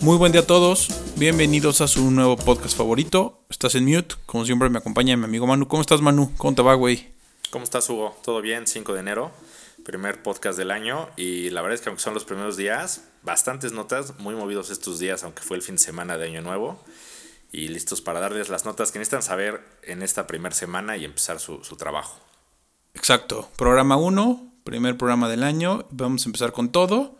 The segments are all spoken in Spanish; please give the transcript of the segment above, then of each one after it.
Muy buen día a todos, bienvenidos a su nuevo podcast favorito. Estás en mute, como siempre me acompaña mi amigo Manu. ¿Cómo estás Manu? ¿Cómo te va, güey? ¿Cómo estás, Hugo? ¿Todo bien? 5 de enero, primer podcast del año. Y la verdad es que aunque son los primeros días, bastantes notas, muy movidos estos días, aunque fue el fin de semana de Año Nuevo. Y listos para darles las notas que necesitan saber en esta primera semana y empezar su, su trabajo. Exacto, programa 1, primer programa del año. Vamos a empezar con todo.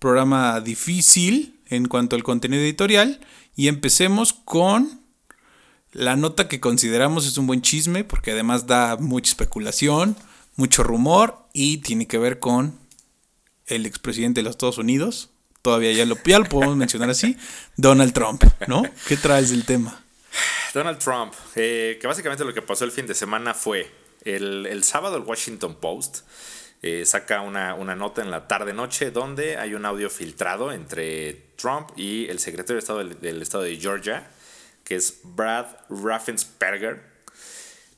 Programa difícil en cuanto al contenido editorial. Y empecemos con la nota que consideramos es un buen chisme, porque además da mucha especulación, mucho rumor y tiene que ver con el expresidente de los Estados Unidos. Todavía ya lo, ya lo podemos mencionar así. Donald Trump, ¿no? ¿Qué traes del tema? Donald Trump, eh, que básicamente lo que pasó el fin de semana fue el, el sábado el Washington Post eh, saca una, una, nota en la tarde-noche donde hay un audio filtrado entre Trump y el secretario de Estado del, estado de Georgia, que es Brad Raffensperger.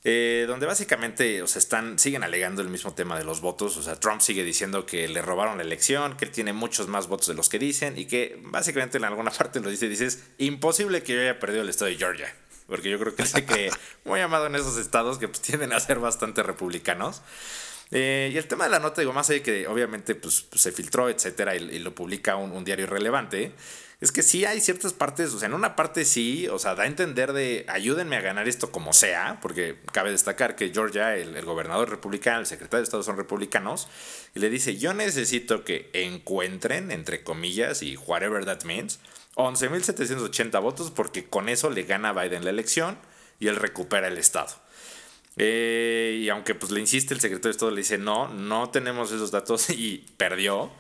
Eh, donde básicamente o están, siguen alegando el mismo tema de los votos. O sea, Trump sigue diciendo que le robaron la elección, que él tiene muchos más votos de los que dicen y que básicamente en alguna parte lo dice, dice, es imposible que yo haya perdido el estado de Georgia. Porque yo creo que sé que muy amado en esos estados que pues, tienden a ser bastante republicanos. Eh, y el tema de la nota, digo, más allá que obviamente pues, se filtró, etcétera, y, lo publica un, diario irrelevante, es que sí hay ciertas partes, o sea, en una parte sí, o sea, da a entender de ayúdenme a ganar esto como sea, porque cabe destacar que Georgia, el, el gobernador republicano, el secretario de Estado son republicanos, y le dice, yo necesito que encuentren, entre comillas, y whatever that means, 11.780 votos, porque con eso le gana Biden la elección y él recupera el Estado. Eh, y aunque pues le insiste el secretario de Estado, le dice, no, no tenemos esos datos y perdió,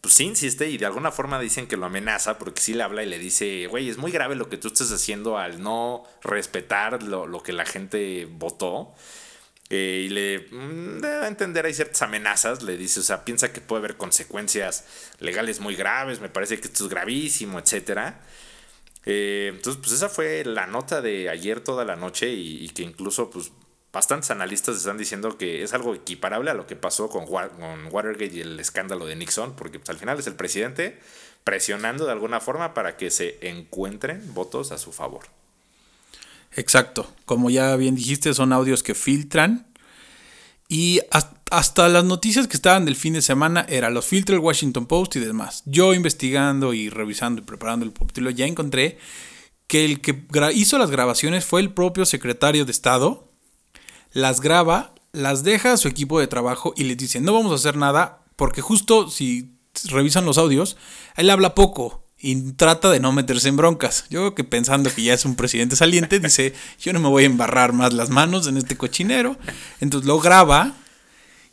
pues sí insiste y de alguna forma dicen que lo amenaza porque sí le habla y le dice, güey, es muy grave lo que tú estás haciendo al no respetar lo, lo que la gente votó. Eh, y le mm, da a entender, hay ciertas amenazas, le dice, o sea, piensa que puede haber consecuencias legales muy graves, me parece que esto es gravísimo, etcétera. Eh, entonces, pues esa fue la nota de ayer toda la noche y que incluso, pues, bastantes analistas están diciendo que es algo equiparable a lo que pasó con, Watergate y el escándalo de Nixon, porque pues, al final es el presidente presionando de alguna forma para que se encuentren votos a su favor. Exacto, como ya bien dijiste, son audios que filtran y hasta las noticias que estaban del fin de semana era los filtra el Washington Post y demás. Yo investigando y revisando y preparando el título ya encontré que el que hizo las grabaciones fue el propio secretario de Estado, las graba, las deja a su equipo de trabajo y les dice, no vamos a hacer nada, porque justo si revisan los audios, él habla poco y trata de no meterse en broncas. Yo creo que pensando que ya es un presidente saliente, dice, yo no me voy a embarrar más las manos en este cochinero. Entonces lo graba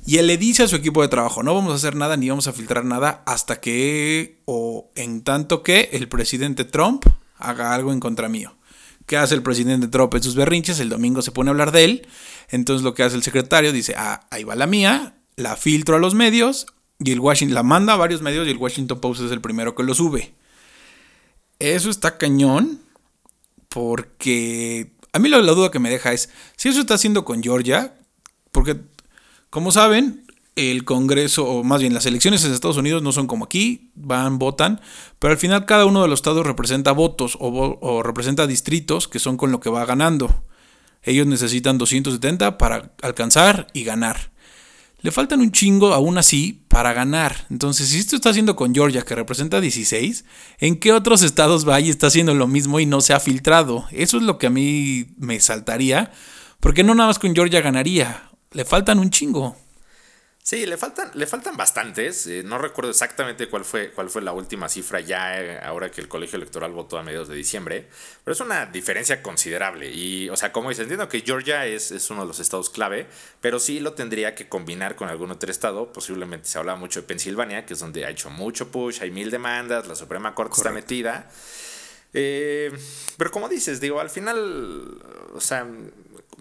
y él le dice a su equipo de trabajo, no vamos a hacer nada ni vamos a filtrar nada hasta que, o en tanto que el presidente Trump haga algo en contra mío. ¿Qué hace el presidente Trump en sus berrinches? El domingo se pone a hablar de él. Entonces lo que hace el secretario dice, ah, ahí va la mía, la filtro a los medios y el Washington la manda a varios medios y el Washington Post es el primero que lo sube. Eso está cañón porque a mí la, la duda que me deja es si eso está haciendo con Georgia, porque como saben, el Congreso, o más bien las elecciones en Estados Unidos no son como aquí, van, votan, pero al final cada uno de los estados representa votos o, o, representa distritos que son con lo que va ganando. Ellos necesitan 270 para alcanzar y ganar. Le faltan un chingo aún así para ganar. Entonces, si esto está haciendo con Georgia, que representa 16, ¿en qué otros estados va y está haciendo lo mismo y no se ha filtrado? Eso es lo que a mí me saltaría, porque no nada más con Georgia ganaría. Le faltan un chingo. Sí, le faltan, le faltan bastantes. Eh, no recuerdo exactamente cuál fue, cuál fue la última cifra ya eh, ahora que el colegio electoral votó a mediados de diciembre. Pero es una diferencia considerable. Y, o sea, como dice, entiendo que Georgia es, es uno de los estados clave, pero sí lo tendría que combinar con algún otro estado. Posiblemente se hablaba mucho de Pensilvania, que es donde ha hecho mucho push, hay mil demandas, la Suprema Corte Correcto. está metida. Eh, pero como dices, digo, al final, o sea,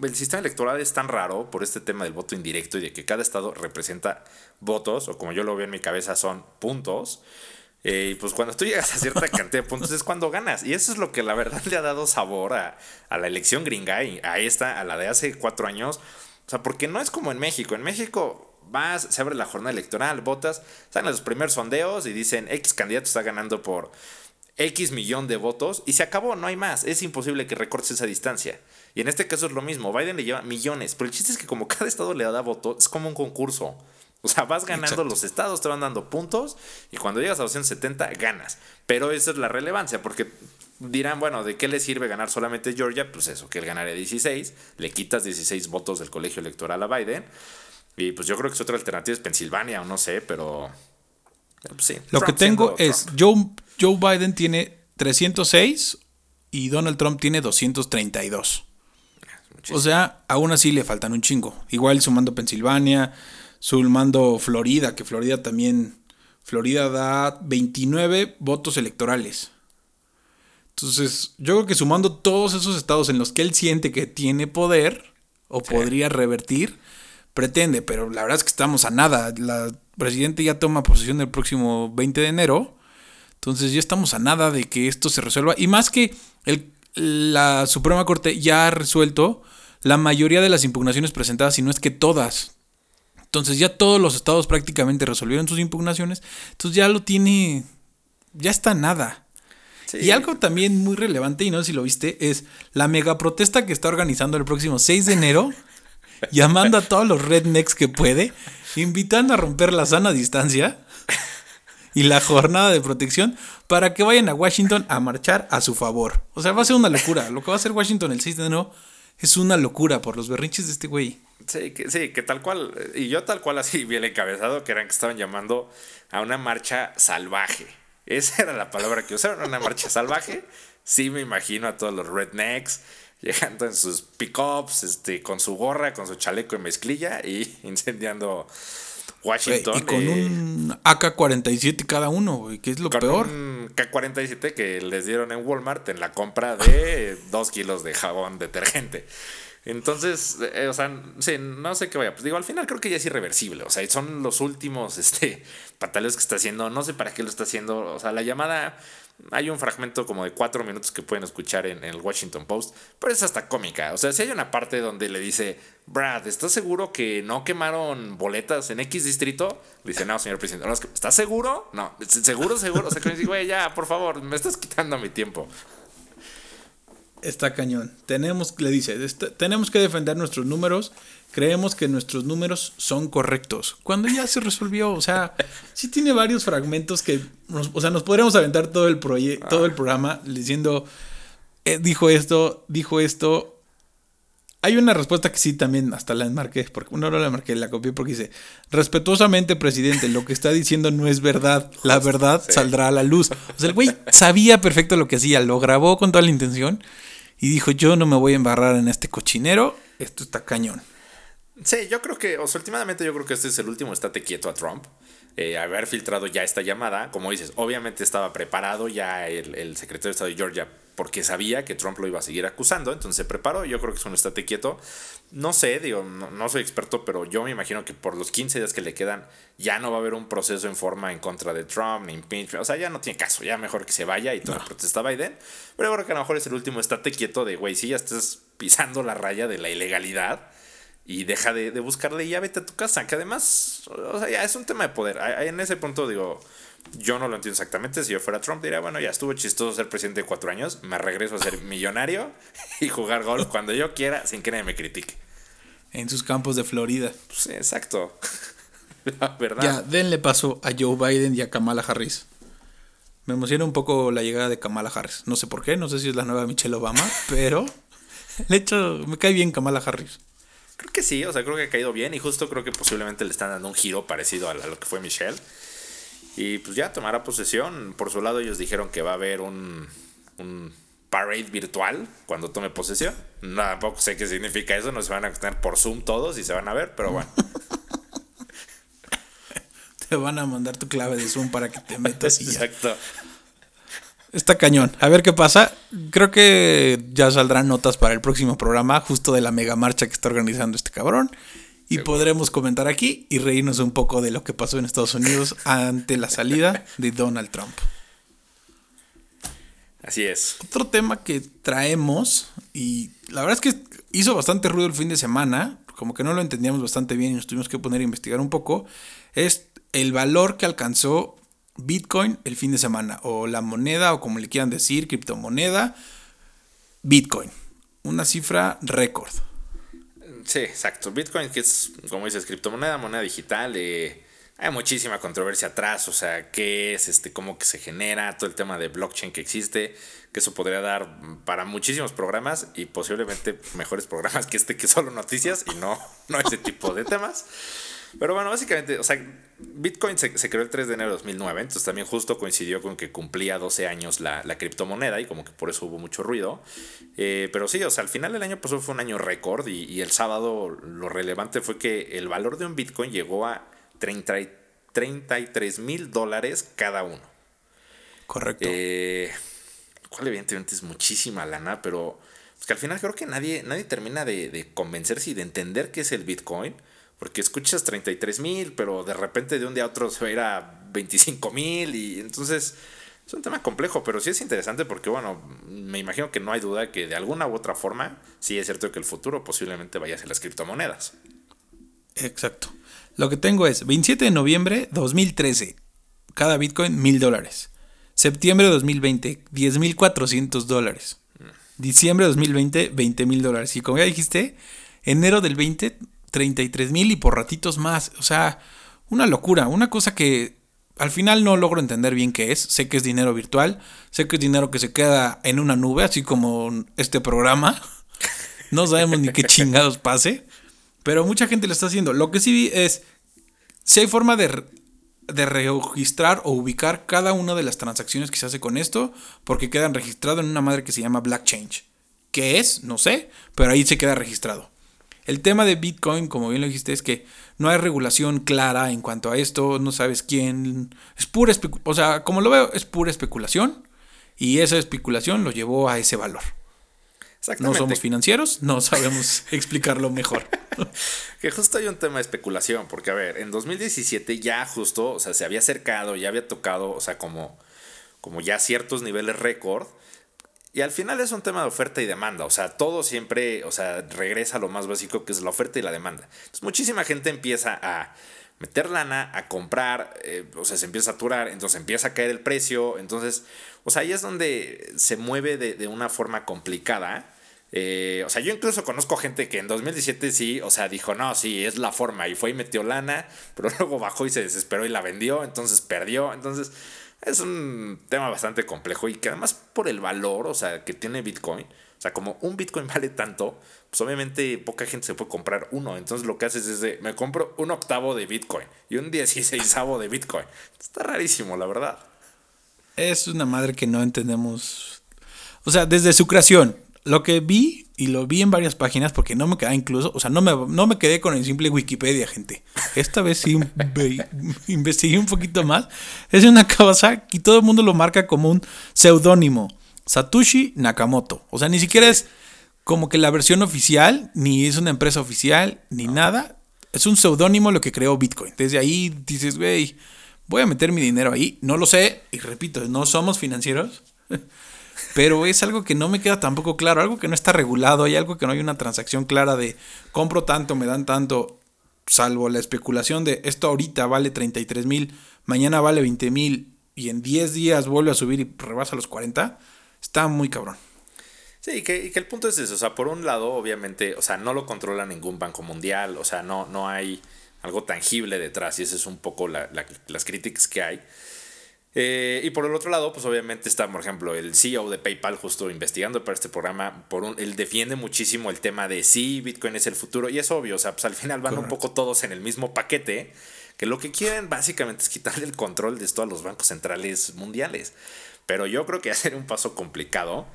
el sistema electoral es tan raro por este tema del voto indirecto y de que cada estado representa votos, o como yo lo veo en mi cabeza, son puntos. Eh, y pues cuando tú llegas a cierta cantidad de puntos es cuando ganas. Y eso es lo que la verdad le ha dado sabor a, a la elección gringa y a esta, a la de hace cuatro años. O sea, porque no es como en México. En México vas, se abre la jornada electoral, votas, salen los primeros sondeos y dicen X candidato está ganando por X millón de votos y se acabó, no hay más. Es imposible que recortes esa distancia. Y en este caso es lo mismo, Biden le lleva millones, pero el chiste es que como cada estado le da voto, es como un concurso. O sea, vas ganando los estados, te van dando puntos y cuando llegas a 270 ganas. Pero esa es la relevancia, porque dirán, bueno, ¿de qué le sirve ganar solamente Georgia? Pues eso, que él ganaría 16, le quitas 16 votos del colegio electoral a Biden. Y pues yo creo que es otra alternativa es Pensilvania o no sé, pero... Pues sí, Lo que tengo es, Joe, Joe Biden tiene 306 y Donald Trump tiene 232. O sea, aún así le faltan un chingo. Igual sumando Pensilvania, sumando Florida, que Florida también, Florida da 29 votos electorales. Entonces, yo creo que sumando todos esos estados en los que él siente que tiene poder o podría revertir, pretende, pero la verdad es que estamos a nada. La presidente ya toma posesión el próximo 20 de enero. Entonces ya estamos a nada de que esto se resuelva. Y más que el, la Suprema Corte ya ha resuelto la mayoría de las impugnaciones presentadas, si no es que todas. Entonces ya todos los estados prácticamente resolvieron sus impugnaciones. Entonces ya lo tiene, ya está nada. Y algo también muy relevante, y no sé si lo viste, es la mega protesta que está organizando el próximo 6 de enero, llamando a todos los rednecks que puede, invitando a romper la sana distancia y la jornada de protección para que vayan a Washington a marchar a su favor. O sea, va a ser una locura. Lo que va a hacer Washington el 6 de enero es una locura por los berrinches de este güey. Sí, que, sí, que tal cual, y yo tal cual así bien encabezado, que eran que estaban llamando a una marcha salvaje. Esa era la palabra que usaron, una marcha salvaje. Sí me imagino a todos los rednecks llegando en sus pickups, este, con su gorra, con su chaleco y mezclilla y incendiando Washington. Y con un AK-47 cada uno, güey, que es lo peor. Un K-47 que les dieron en Walmart en la compra de dos kilos de jabón detergente. Entonces, eh, o sea, sí, no sé qué vaya. Pues digo, al final creo que ya es irreversible. O sea, son los últimos este, pataleos que está haciendo. No sé para qué lo está haciendo. O sea, la llamada hay un fragmento como de cuatro minutos que pueden escuchar en, el Washington Post, pero es hasta cómica. O sea, si hay una parte donde le dice, Brad, ¿estás seguro que no quemaron boletas en X distrito? Dice, no, señor presidente. ¿Estás seguro? No, seguro, seguro. O sea, que me dice, güey, ya, por favor, me estás quitando mi tiempo. Está cañón. Tenemos, le dice, tenemos que defender nuestros números creemos que nuestros números son correctos. Cuando ya se resolvió, o sea, sí tiene varios fragmentos que, nos, o sea, nos podríamos aventar todo el, todo el programa diciendo, eh, dijo esto, dijo esto. Hay una respuesta que sí también hasta la enmarqué, porque una hora la marqué, la copié porque dice, respetuosamente, presidente, lo que está diciendo no es verdad, la verdad saldrá a la luz. O sea, el güey sabía perfecto lo que hacía, lo grabó con toda la intención y dijo, yo no me voy a embarrar en este cochinero, esto está cañón. Sí, yo creo que, o sea, últimamente yo creo que este es el último estate quieto a Trump. Eh, haber filtrado ya esta llamada, como dices, obviamente estaba preparado ya el, secretario de Estado de Georgia porque sabía que Trump lo iba a seguir acusando, entonces se preparó, yo creo que es un estate quieto. No sé, digo, no, soy experto, pero yo me imagino que por los 15 días que le quedan ya no va a haber un proceso en forma en contra de Trump, ni impeachment, o sea, ya no tiene caso, ya mejor que se vaya y todo no. protesta Biden, pero yo creo que a lo mejor es el último estate quieto de, güey, si ya estás pisando la raya de la ilegalidad, y deja de, buscarle y ya vete a tu casa. Que además, o sea, ya es un tema de poder. En ese punto digo, yo no lo entiendo exactamente. Si yo fuera Trump, diría, bueno, ya estuvo chistoso ser presidente de cuatro años, me regreso a ser millonario y jugar golf cuando yo quiera sin que nadie me critique. En sus campos de Florida. Pues, exacto. La verdad. Ya, denle paso a Joe Biden y a Kamala Harris. Me emociona un poco la llegada de Kamala Harris. No sé por qué, no sé si es la nueva Michelle Obama, pero de hecho me cae bien Kamala Harris. Creo que sí, o sea, creo que ha caído bien y justo creo que posiblemente le están dando un giro parecido a, lo que fue Michelle. Y pues ya tomará posesión. Por su lado ellos dijeron que va a haber un, un parade virtual cuando tome posesión. No, tampoco sé qué significa eso, no se van a tener por Zoom todos y se van a ver, pero bueno. te van a mandar tu clave de Zoom para que te metas y Exacto. Está cañón. A ver qué pasa. Creo que ya saldrán notas para el próximo programa, justo de la mega marcha que está organizando este cabrón. Y podremos comentar aquí y reírnos un poco de lo que pasó en Estados Unidos ante la salida de Donald Trump. Así es. Otro tema que traemos, y la verdad es que hizo bastante ruido el fin de semana, como que no lo entendíamos bastante bien y nos tuvimos que poner a investigar un poco, es el valor que alcanzó Bitcoin el fin de semana, o la moneda, o como le quieran decir, criptomoneda, Bitcoin. Una cifra récord. Sí, exacto. Bitcoin, que es, como dices, criptomoneda, moneda digital, eh, hay muchísima controversia atrás, o sea, qué es, este, cómo que se genera, todo el tema de blockchain que existe, que eso podría dar para muchísimos programas y posiblemente mejores programas que este que solo noticias y no, no ese tipo de temas. Pero bueno, básicamente, o sea, Bitcoin se, creó el 3 de enero de 2009, entonces también justo coincidió con que cumplía 12 años la, criptomoneda y como que por eso hubo mucho ruido. Eh, pero sí, o sea, al final del año pasó fue un año récord y, y, el sábado lo relevante fue que el valor de un Bitcoin llegó a 30, 33 mil dólares cada uno. Correcto. Eh, cual evidentemente es muchísima lana, pero pues, que al final creo que nadie, nadie termina de, de convencerse y de entender qué es el Bitcoin. Porque escuchas 33 mil, pero de repente de un día a otro se va a ir a 25 mil y entonces es un tema complejo, pero sí es interesante porque, bueno, me imagino que no hay duda que de alguna u otra forma sí es cierto que el futuro posiblemente vaya hacia las criptomonedas. Exacto. Lo que tengo es 27 de noviembre 2013, cada Bitcoin mil dólares. Septiembre de 2020, 10.400 dólares. Diciembre de 2020, 20 mil dólares. Y como ya dijiste, enero del 20, 33 mil y por ratitos más. O sea, una locura. Una cosa que al final no logro entender bien qué es. Sé que es dinero virtual. Sé que es dinero que se queda en una nube, así como este programa. No sabemos ni qué chingados pase. Pero mucha gente lo está haciendo. Lo que sí vi es si hay forma de, de registrar o ubicar cada una de las transacciones que se hace con esto, porque quedan registradas en una madre que se llama Blockchain. ¿Qué es? No sé, pero ahí se queda registrado. El tema de Bitcoin, como bien lo dijiste, es que no hay regulación clara en cuanto a esto, no sabes quién. Es pura o sea, como lo veo, es pura especulación. Y esa especulación lo llevó a ese valor. No somos financieros, no sabemos explicarlo mejor. que justo hay un tema de especulación, porque a ver, en 2017 ya justo, o sea, se había acercado, ya había tocado, o sea, como, como ya ciertos niveles récord y al final es un tema de oferta y demanda, o sea, todo siempre, o sea, regresa a lo más básico que es la oferta y la demanda. Entonces, muchísima gente empieza a meter lana, a comprar, eh, o sea, se empieza a saturar, entonces empieza a caer el precio, entonces, o sea, ahí es donde se mueve de, una forma complicada. Eh, o sea, yo incluso conozco gente que en 2017 sí, o sea, dijo, no, sí, es la forma, y fue y metió lana, pero luego bajó y se desesperó y la vendió, entonces perdió, entonces es un tema bastante complejo y que además por el valor, o sea, que tiene Bitcoin, o sea, como un Bitcoin vale tanto, pues obviamente poca gente se puede comprar uno. Entonces lo que haces es de, me compro un octavo de Bitcoin y un dieciséisavo de Bitcoin. Está rarísimo, la verdad. Es una madre que no entendemos. O sea, desde su creación, lo que vi, y lo vi en varias páginas porque no me quedé incluso, o sea, no me, no me quedé con el simple Wikipedia, gente. Esta vez sí investigué un poquito más. Es una cosa y todo el mundo lo marca como un seudónimo. Satoshi Nakamoto. O sea, ni siquiera es como que la versión oficial, ni es una empresa oficial, ni nada. Es un seudónimo lo que creó Bitcoin. Desde ahí dices, güey, voy a meter mi dinero ahí. No lo sé, y repito, no somos financieros. pero es algo que no me queda tampoco claro, algo que no está regulado, hay algo que no hay una transacción clara de compro tanto, me dan tanto, salvo la especulación de esto ahorita vale 33 mil, mañana vale 20 mil y en 10 días vuelve a subir y rebasa los 40, está muy cabrón. Sí, y que, el punto es eso, o sea, por un lado, obviamente, o sea, no lo controla ningún banco mundial, o sea, no, no hay algo tangible detrás y ese es un poco las críticas que hay. Eh, y por el otro lado, pues obviamente está, por ejemplo, el CEO de PayPal justo investigando para este programa. Por un, él defiende muchísimo el tema de sí, Bitcoin es el futuro. Y es obvio, o sea, pues al final van un poco todos en el mismo paquete. Que lo que quieren básicamente es quitarle el control de esto a los bancos centrales mundiales. Pero yo creo que hacer un paso complicado.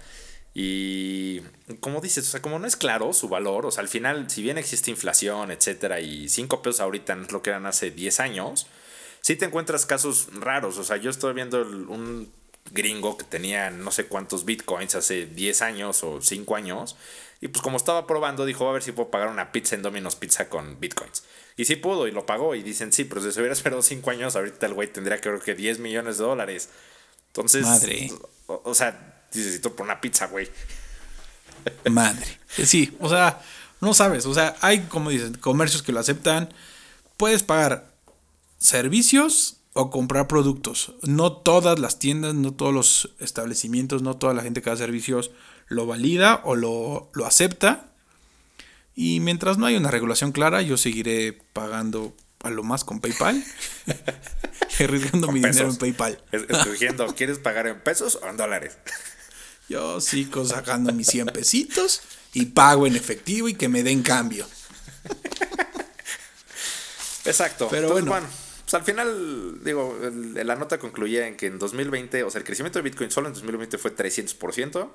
Y como dices, o sea, como no es claro su valor, o sea, al final, si bien existe inflación, etcétera, y 5 pesos ahorita no es lo que eran hace 10 años, sí te encuentras casos raros. O sea, yo estoy viendo un gringo que tenía no sé cuántos bitcoins hace 10 años o 5 años. Y pues como estaba probando, dijo, a ver si puedo pagar una pizza en Domino's Pizza con bitcoins. Y sí pudo y lo pagó. Y dicen, sí, pero si se hubiera esperado 5 años, ahorita el güey tendría creo que 10 millones de dólares. Entonces, Madre. O, sea, necesito por una pizza, güey. Madre. Sí, o sea, no sabes. O sea, hay, como dicen, comercios que lo aceptan. Puedes pagar servicios o comprar productos. No todas las tiendas, no todos los establecimientos, no toda la gente que da servicios lo valida o lo, lo acepta. Y mientras no haya una regulación clara, yo seguiré pagando a lo más con PayPal. arriesgando mi dinero en PayPal. Escogiendo, ¿quieres pagar en pesos o en dólares? Yo sigo sacando mis 100 pesitos y pago en efectivo y que me den cambio. Exacto. Pero bueno, al final, digo, la nota concluía en que en 2020, o sea, el crecimiento de Bitcoin solo en 2020 fue 300%.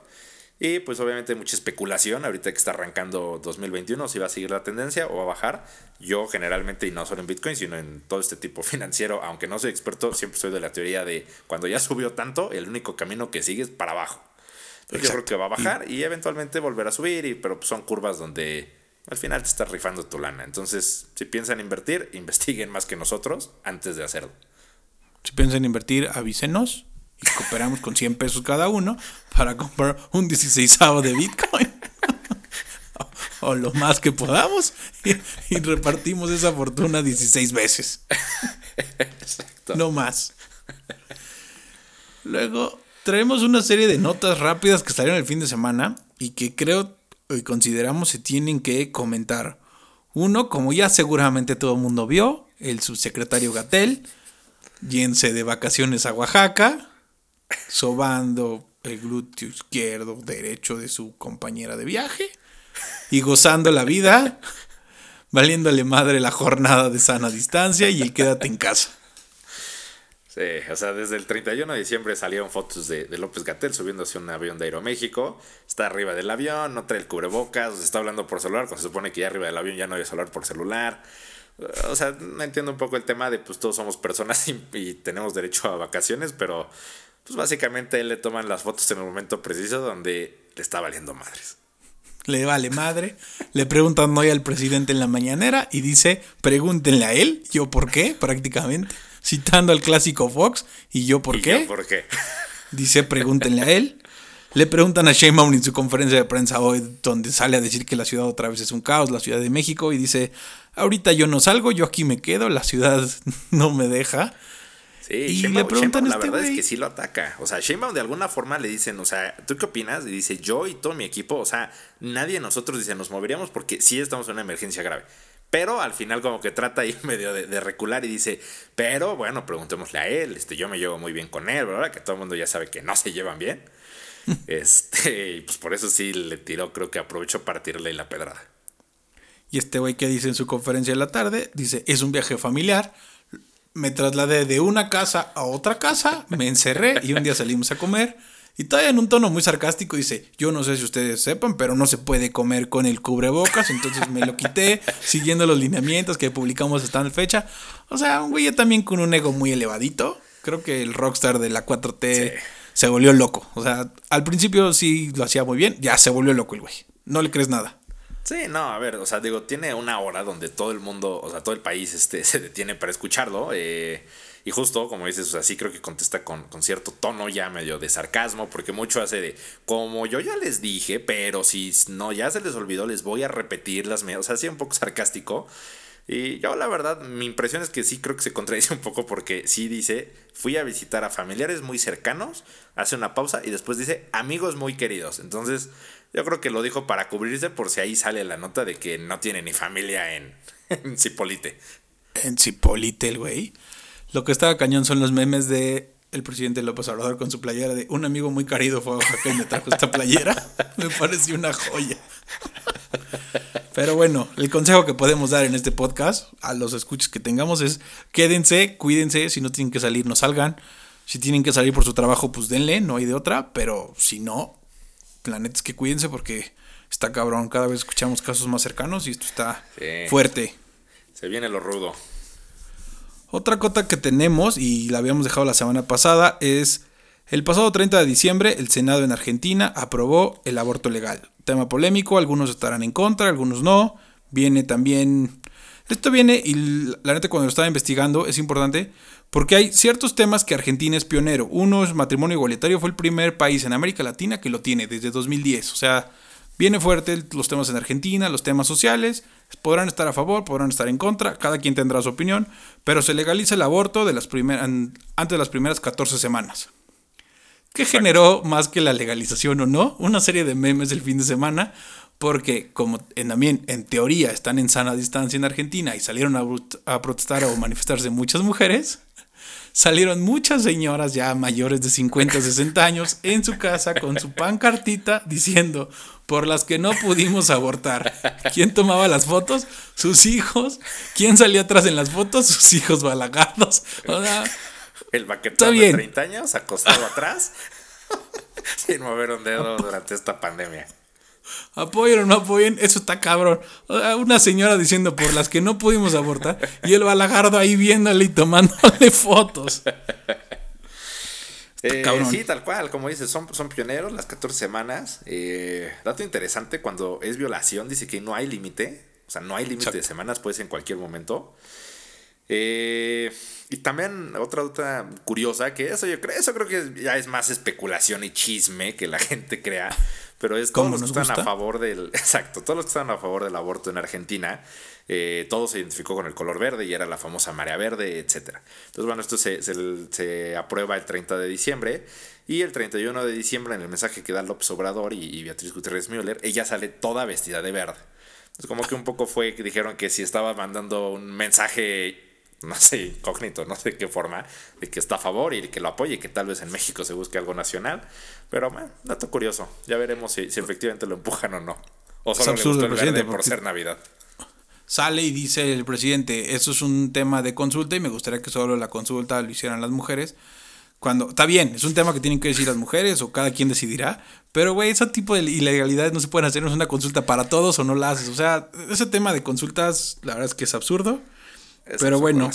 Y pues obviamente mucha especulación, ahorita que está arrancando 2021, si va a seguir la tendencia o va a bajar. Yo generalmente, y no solo en Bitcoin, sino en todo este tipo financiero, aunque no soy experto, siempre soy de la teoría de cuando ya subió tanto, el único camino que sigue es para abajo. yo creo que va a bajar y, eventualmente volver a subir, y, pero son curvas donde al final te estás rifando tu lana. Entonces, si piensan invertir, investiguen más que nosotros antes de hacerlo. Si piensan invertir, avísenos y cooperamos con 100 pesos cada uno para comprar un 16 de Bitcoin. o lo más que podamos y, repartimos esa fortuna 16 veces. Exacto. No más. Luego traemos una serie de notas rápidas que salieron el fin de semana y que creo consideramos se tienen que comentar. Uno, como ya seguramente todo el mundo vio, el subsecretario Gatel, yénse de vacaciones a Oaxaca, sobando el glúteo izquierdo, derecho de su compañera de viaje y gozando la vida, valiéndole madre la jornada de sana distancia y el quédate en casa. Sí, o sea, desde el 31 de diciembre salieron fotos de, López Gatel subiéndose a un avión de Aeroméxico. Está arriba del avión, no trae el cubrebocas, está hablando por celular, cuando se supone que ya arriba del avión ya no hay celular por celular. O sea, no entiendo un poco el tema de pues todos somos personas y tenemos derecho a vacaciones, pero pues básicamente él le toman las fotos en el momento preciso donde le está valiendo madres. Le vale madre. Le preguntan hoy al presidente en la mañanera y dice, pregúntenle a él, yo por qué, prácticamente. Citando al clásico Fox, y yo por qué. por qué. Dice, pregúntenle a él. Le preguntan a Sheinbaum en su conferencia de prensa hoy, donde sale a decir que la ciudad otra vez es un caos, la Ciudad de México, y dice, ahorita yo no salgo, yo aquí me quedo, la ciudad no me deja. Sí, y le preguntan la este verdad es que sí lo ataca. O sea, Sheinbaum de alguna forma le dicen, o sea, ¿tú qué opinas? Y dice, yo y todo mi equipo, o sea, nadie de nosotros dice, nos moveríamos porque sí estamos en una emergencia grave. Pero al final como que trata ahí medio de, recular y dice, pero bueno, preguntémosle a él, este, yo me llevo muy bien con él, ¿verdad? Que todo el mundo ya sabe que no se llevan bien. este, y pues por eso sí le tiró, creo que aprovechó para tirarle la pedrada. Y este güey que dice en su conferencia de la tarde, dice, es un viaje familiar, me trasladé de una casa a otra casa, me encerré y un día salimos a comer. Y todavía en un tono muy sarcástico dice, yo no sé si ustedes sepan, pero no se puede comer con el cubrebocas, entonces me lo quité siguiendo los lineamientos que publicamos hasta la fecha. O sea, un güey también con un ego muy elevadito. Creo que el rockstar de la 4T se volvió loco. O sea, al principio sí lo hacía muy bien, ya se volvió loco el güey. No le crees nada. Sí, no, a ver, o sea, digo, tiene una hora donde todo el mundo, o sea, todo el país este, se detiene para escucharlo. Eh, y justo, como dices, o sea, sí creo que contesta con, con, cierto tono ya medio de sarcasmo, porque mucho hace de, como yo ya les dije, pero si no, ya se les olvidó, les voy a repetir las O sea, sí, un poco sarcástico. Y yo la verdad, mi impresión es que sí creo que se contradice un poco porque sí dice, fui a visitar a familiares muy cercanos, hace una pausa y después dice, amigos muy queridos. Entonces, yo creo que lo dijo para cubrirse por si ahí sale la nota de que no tiene ni familia en, en Cipolite. En Cipolite, el güey. Lo que estaba cañón son los memes de el presidente López Obrador con su playera de un amigo muy querido fue a Oaxaca y me trajo esta playera. me pareció una joya. Pero bueno, el consejo que podemos dar en este podcast a los escuches que tengamos es quédense, cuídense, si no tienen que salir, no salgan. Si tienen que salir por su trabajo, pues denle, no hay de otra, pero si no, la neta es que cuídense porque está cabrón. Cada vez escuchamos casos más cercanos y esto está fuerte. Se viene lo rudo. Otra cota que tenemos, y la habíamos dejado la semana pasada, es el pasado 30 de diciembre el Senado en Argentina aprobó el aborto legal. Tema polémico, algunos estarán en contra, algunos no. Viene también... Esto viene, y la neta cuando lo estaba investigando es importante, porque hay ciertos temas que Argentina es pionero. Uno es matrimonio igualitario, fue el primer país en América Latina que lo tiene desde 2010. O sea, viene fuerte los temas en Argentina, los temas sociales. Podrán estar a favor, podrán estar en contra, cada quien tendrá su opinión, pero se legaliza el aborto de las primeras, antes de las primeras 14 semanas. ¿Qué generó más que la legalización o no? Una serie de memes el fin de semana, porque como en, también en teoría están en sana distancia en Argentina y salieron a, a protestar o manifestarse muchas mujeres, salieron muchas señoras ya mayores de 50 o 60 años en su casa con su pancartita diciendo, por las que no pudimos abortar. ¿Quién tomaba las fotos? Sus hijos. ¿Quién salía atrás en las fotos? Sus hijos balagardos. el baquetón de 30 años acostado atrás sin mover un dedo durante esta pandemia. Apoyen o no apoyen, eso está cabrón. Una señora diciendo por las que no pudimos abortar y el balagardo ahí viéndole y tomándole fotos. Eh, sí, tal cual, como dices, son, son pioneros las 14 semanas. Eh, dato interesante, cuando es violación, dice que no hay límite. O sea, no hay límite de semanas, puede ser en cualquier momento. Eh, y también otra otra curiosa, que eso yo creo, eso creo que ya es más especulación y chisme que la gente crea, pero es todos los que están a favor del, exacto, todos los que están a favor del aborto en Argentina, eh, todo se identificó con el color verde y era la famosa marea verde, etc. Entonces, bueno, esto se, se, aprueba el 30 de diciembre y el 31 de diciembre en el mensaje que da López Obrador y, y Beatriz Gutiérrez Müller, ella sale toda vestida de verde. Entonces, como que un poco fue que dijeron que si estaba mandando un mensaje no sé, incógnito, no sé qué forma, de que está a favor y que lo apoye, que tal vez en México se busque algo nacional. Pero, bueno, dato curioso. Ya veremos si, efectivamente lo empujan o no. O solo le gustó el verde por ser Navidad. Sale y dice el presidente, eso es un tema de consulta y me gustaría que solo la consulta lo hicieran las mujeres. Cuando, está bien, es un tema que tienen que decir las mujeres o cada quien decidirá, pero güey, ese tipo de ilegalidades no se pueden hacer, no es una consulta para todos o no la haces. O sea, ese tema de consultas, la verdad es que es absurdo. Pero bueno,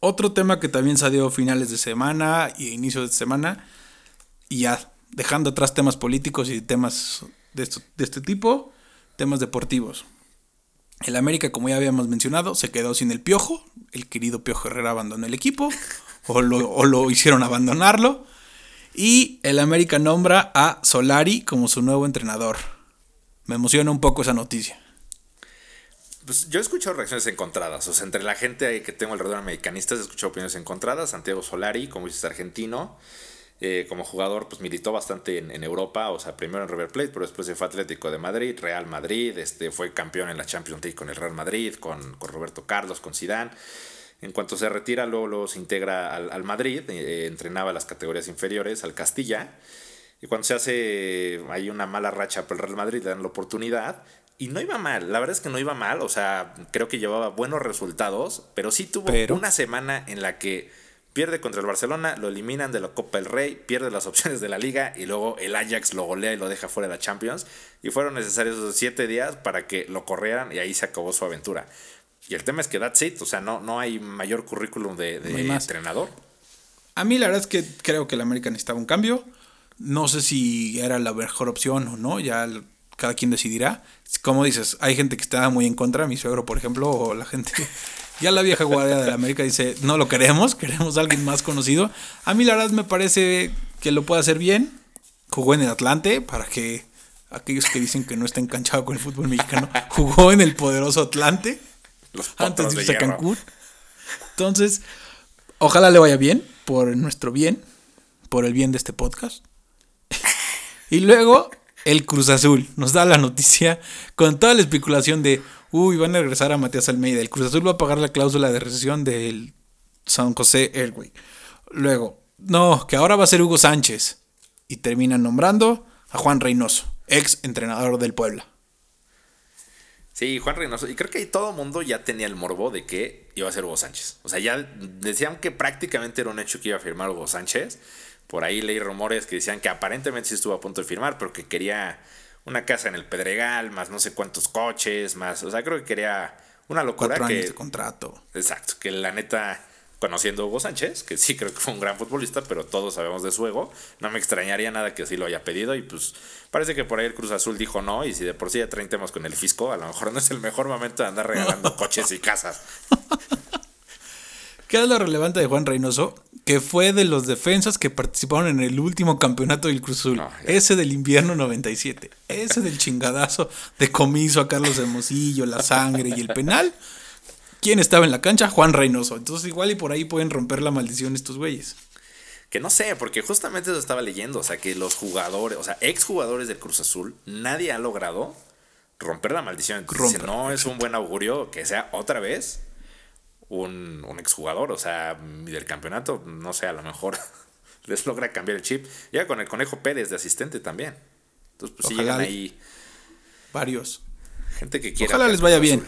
otro tema que también salió finales de semana y inicio de semana, y ya dejando atrás temas políticos y temas de, de este tipo, temas deportivos. El América, como ya habíamos mencionado, se quedó sin el Piojo. El querido Piojo Herrera abandonó el equipo, o lo, o lo hicieron abandonarlo. Y el América nombra a Solari como su nuevo entrenador. Me emociona un poco esa noticia. Pues yo he escuchado reacciones encontradas. O sea, entre la gente que tengo alrededor americanistas he escuchado opiniones encontradas. Santiago Solari, como dices, argentino. Eh, como jugador, pues militó bastante en, Europa, o sea, primero en River Plate, pero después se fue Atlético de Madrid, Real Madrid, este, fue campeón en la Champions League con el Real Madrid, con, Roberto Carlos, con Zidane. En cuanto se retira, luego, se integra al, Madrid, eh, entrenaba las categorías inferiores, al Castilla. Y cuando se hace, hay una mala racha por el Real Madrid, le dan la oportunidad y no iba mal, la verdad es que no iba mal, o sea, creo que llevaba buenos resultados, pero sí tuvo una semana en la que pierde contra el Barcelona, lo eliminan de la Copa del Rey, pierde las opciones de la liga y luego el Ajax lo golea y lo deja fuera de la Champions. Y fueron necesarios esos siete días para que lo corrieran y ahí se acabó su aventura. Y el tema es que that's it, o sea, no, no hay mayor currículum de, entrenador. A mí la verdad es que creo que el América necesitaba un cambio. No sé si era la mejor opción o no, ya cada quien decidirá. Como dices, hay gente que está muy en contra, mi suegro, por ejemplo, o la gente. Ya la vieja guardia de la América dice, no lo queremos, queremos a alguien más conocido. A mí la verdad me parece que lo puede hacer bien. Jugó en el Atlante, para que aquellos que dicen que no está enganchado con el fútbol mexicano, jugó en el poderoso Atlante antes de irse a Cancún. Entonces, ojalá le vaya bien, por nuestro bien, por el bien de este podcast. y luego el Cruz Azul nos da la noticia con toda la especulación de, uy, van a regresar a Matías Almeida. El Cruz Azul va a pagar la cláusula de recesión del San José Airway. Luego, no, que ahora va a ser Hugo Sánchez. Y terminan nombrando a Juan Reynoso, ex entrenador del Puebla. Sí, Juan Reynoso. Y creo que todo el mundo ya tenía el morbo de que iba a ser Hugo Sánchez. O sea, ya decían que prácticamente era un hecho que iba a firmar Hugo Sánchez. Por ahí leí rumores que decían que aparentemente sí estuvo a punto de firmar, pero que quería una casa en el Pedregal, más no sé cuántos coches, más. O sea, creo que quería una locura. Cuatro que, años de contrato. Exacto, que la neta, conociendo a Hugo Sánchez, que sí creo que fue un gran futbolista, pero todos sabemos de su ego, no me extrañaría nada que así lo haya pedido. Y pues parece que por ahí el Cruz Azul dijo no, y si de por sí ya traen temas con el fisco, a lo mejor no es el mejor momento de andar regalando coches y casas. ¿Qué es lo relevante de Juan Reynoso? Que fue de los defensas que participaron en el último campeonato del Cruz Azul. ese del invierno 97. Ese del chingadazo de comiso a Carlos Hermosillo, la sangre y el penal. ¿Quién estaba en la cancha? Juan Reynoso. Entonces igual y por ahí pueden romper la maldición estos güeyes. Que no sé, porque justamente eso estaba leyendo. O sea, que los jugadores, o sea, exjugadores del Cruz Azul, nadie ha logrado romper la maldición. Entonces, no es un buen augurio que sea otra vez un, un exjugador, o sea, del campeonato, no sé, a lo mejor les logra cambiar el chip. Ya con el Conejo Pérez de asistente también. Entonces, pues Ojalá ahí. Varios. Gente que quiera. Ojalá les vaya bien.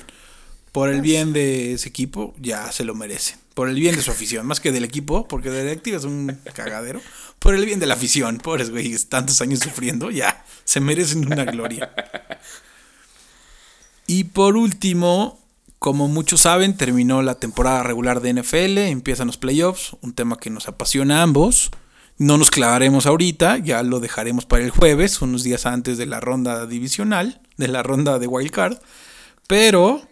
Por el bien de ese equipo, ya se lo merecen. Por el bien de su afición, más que del equipo, porque Directive es un cagadero. Por el bien de la afición, pobres güeyes, tantos años sufriendo, ya se merecen una gloria. Y por último, como muchos saben, terminó la temporada regular de NFL, empiezan los playoffs, un tema que nos apasiona a ambos. No nos clavaremos ahorita, ya lo dejaremos para el jueves, unos días antes de la ronda divisional, de la ronda de Wild Card. Pero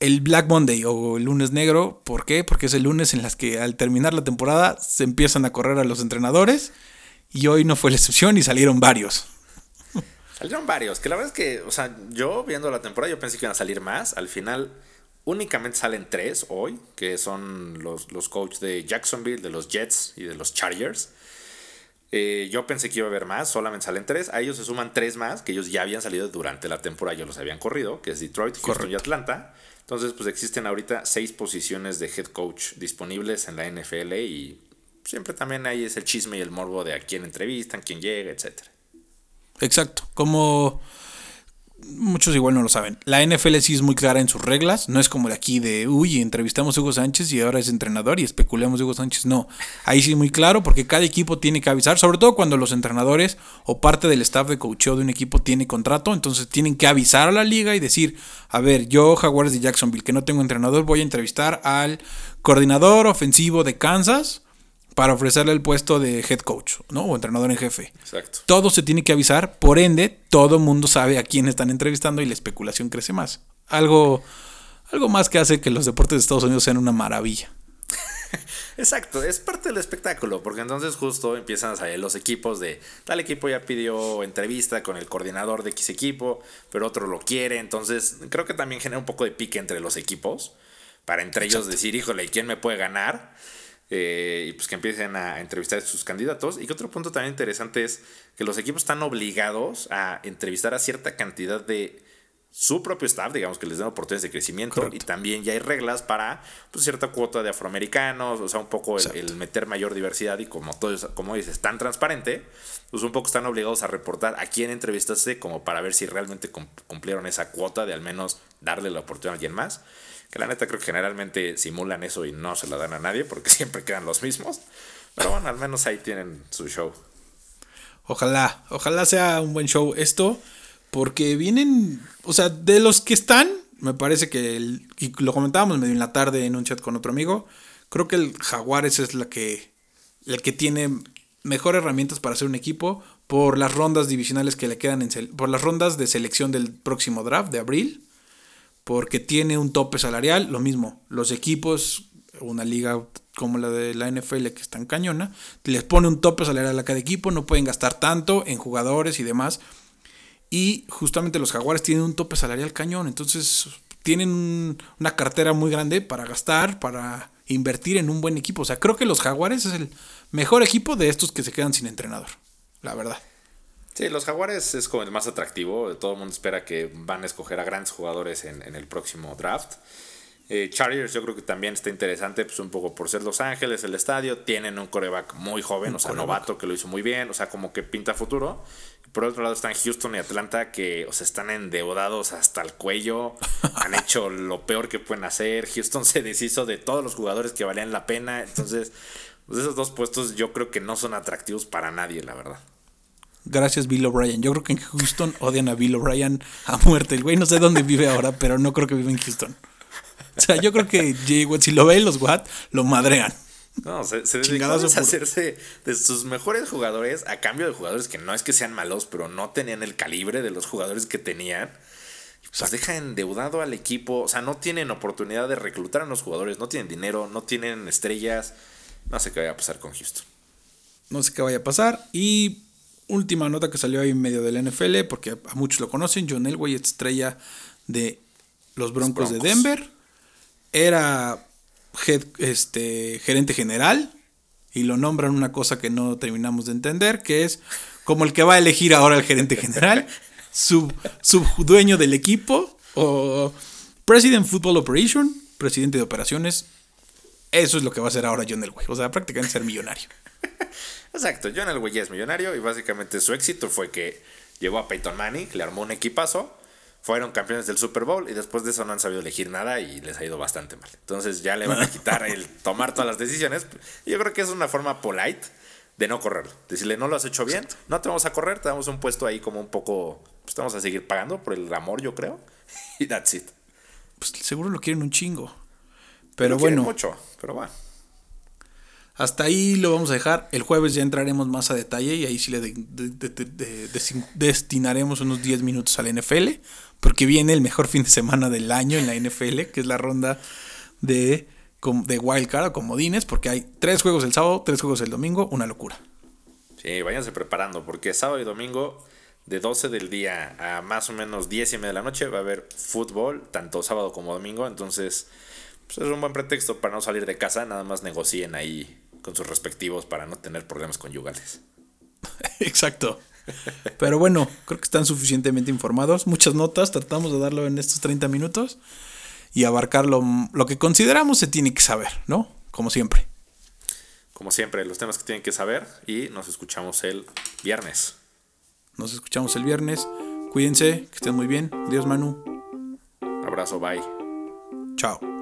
el Black Monday o el lunes negro, ¿por qué? Porque es el lunes en las que al terminar la temporada se empiezan a correr a los entrenadores y hoy no fue la excepción y salieron varios. Salieron varios, que la verdad es que, o sea, yo viendo la temporada yo pensé que iban a salir más. Al final únicamente salen tres hoy, que son los, los coaches de Jacksonville, de los Jets y de los Chargers. Eh, yo pensé que iba a haber más, solamente salen tres. A ellos se suman tres más, que ellos ya habían salido durante la temporada, ya los habían corrido, que es Detroit, Houston y Atlanta. Entonces, pues existen ahorita seis posiciones de head coach disponibles en la NFL y siempre también ahí es el chisme y el morbo de a quién entrevistan, quién llega, etcétera. Exacto. Como muchos igual no lo saben. La NFL sí es muy clara en sus reglas. No es como de aquí de, uy, entrevistamos a Hugo Sánchez y ahora es entrenador y especulamos de Hugo Sánchez. No. Ahí sí es muy claro porque cada equipo tiene que avisar, sobre todo cuando los entrenadores o parte del staff de coacheo de un equipo tiene contrato. Entonces tienen que avisar a la liga y decir, a ver, yo, Jaguars de Jacksonville, que no tengo entrenador, voy a entrevistar al coordinador ofensivo de Kansas para ofrecerle el puesto de head coach, ¿no? O entrenador en jefe. Exacto. Todo se tiene que avisar, por ende, todo mundo sabe a quién están entrevistando y la especulación crece más. Algo, algo más que hace que los deportes de Estados Unidos sean una maravilla. Exacto, es parte del espectáculo, porque entonces justo empiezan a salir los equipos de tal equipo ya pidió entrevista con el coordinador de X equipo, pero otro lo quiere, entonces creo que también genera un poco de pique entre los equipos, para entre ellos decir, híjole, ¿quién me puede ganar? Eh, y pues que empiecen a entrevistar a sus candidatos. Y que otro punto también interesante es que los equipos están obligados a entrevistar a cierta cantidad de su propio staff, digamos que les den oportunidades de crecimiento. Y también ya hay reglas para pues, cierta cuota de afroamericanos, o sea, un poco el, meter mayor diversidad. Y como todos, como dices, es tan transparente, pues un poco están obligados a reportar a quién entrevistaste como para ver si realmente cumplieron esa cuota de al menos darle la oportunidad a alguien más. Que la neta creo que generalmente simulan eso y no se la dan a nadie porque siempre quedan los mismos. Pero bueno, al menos ahí tienen su show. Ojalá, ojalá sea un buen show esto. Porque vienen, o sea, de los que están, me parece que, y lo comentábamos medio en la tarde en un chat con otro amigo, creo que el Jaguares es la que, el que tiene mejores herramientas para hacer un equipo por las rondas divisionales que le quedan, en, por las rondas de selección del próximo draft de abril porque tiene un tope salarial, lo mismo, los equipos, una liga como la de la NFL que es tan cañona, les pone un tope salarial a cada equipo, no pueden gastar tanto en jugadores y demás. Y justamente los jaguares tienen un tope salarial cañón, entonces tienen una cartera muy grande para gastar, para invertir en un buen equipo. O sea, creo que los jaguares es el mejor equipo de estos que se quedan sin entrenador, la verdad. Sí, los Jaguares es como el más atractivo. Todo el mundo espera que van a escoger a grandes jugadores en, el próximo draft. Eh, Chargers yo creo que también está interesante, pues un poco por ser Los Ángeles, el estadio. Tienen un coreback muy joven, o sea, novato, que lo hizo muy bien, o sea, como que pinta futuro. Por otro lado están Houston y Atlanta, que o sea, están endeudados hasta el cuello. Han hecho lo peor que pueden hacer. Houston se deshizo de todos los jugadores que valían la pena. Entonces, pues esos dos puestos yo creo que no son atractivos para nadie, la verdad. Gracias Bill O'Brien. Yo creo que en Houston odian a Bill O'Brien a muerte. El güey no sé dónde vive ahora, pero no creo que vive en Houston. O sea, yo creo que si lo ven los Watt, lo madrean. No, se, se a hacerse de sus mejores jugadores a cambio de jugadores que no es que sean malos, pero no tenían el calibre de los jugadores que tenían. pues deja endeudado al equipo. O sea, no tienen oportunidad de reclutar a los jugadores, no tienen dinero, no tienen estrellas. No sé qué vaya a pasar con Houston. No sé qué vaya a pasar. Y última nota que salió ahí en medio del NFL, porque a muchos lo conocen, John Elway, estrella de los Broncos, de Denver. Era este, gerente general y lo nombran una cosa que no terminamos de entender, que es como el que va a elegir ahora el gerente general, su dueño del equipo o President Football Operation, presidente de operaciones. Eso es lo que va a hacer ahora John Elway. O sea, prácticamente ser millonario. Exacto, John Elway ya es millonario y básicamente su éxito fue que llevó a Peyton Manning, le armó un equipazo, fueron campeones del Super Bowl y después de eso no han sabido elegir nada y les ha ido bastante mal. Entonces ya le van a quitar el tomar todas las decisiones. Yo creo que es una forma polite de no correrlo. Decirle, no lo has hecho bien, no te vamos a correr, te damos un puesto ahí como un poco, pues te vamos a seguir pagando por el amor, yo creo. Y that's it. Pues seguro lo quieren un chingo. Pero lo bueno. mucho, pero bueno. Hasta ahí lo vamos a dejar. El jueves ya entraremos más a detalle y ahí sí le destinaremos unos 10 minutos al NFL, porque viene el mejor fin de semana del año en la NFL, que es la ronda de, de Wildcard o comodines, porque hay tres juegos el sábado, tres juegos el domingo, una locura. Sí, váyanse preparando, porque sábado y domingo de 12 del día a más o menos 10 y media de la noche va a haber fútbol, tanto sábado como domingo, entonces pues, es un buen pretexto para no salir de casa, nada más negocien ahí con sus respectivos para no tener problemas conyugales. Exacto. Pero bueno, creo que están suficientemente informados. Muchas notas, tratamos de darlo en estos 30 minutos y abarcar lo, lo que consideramos se tiene que saber, ¿no? Como siempre. Como siempre, los temas que tienen que saber y nos escuchamos el viernes. Nos escuchamos el viernes. Cuídense, que estén muy bien. Adiós, Manu. Abrazo, bye. Chao.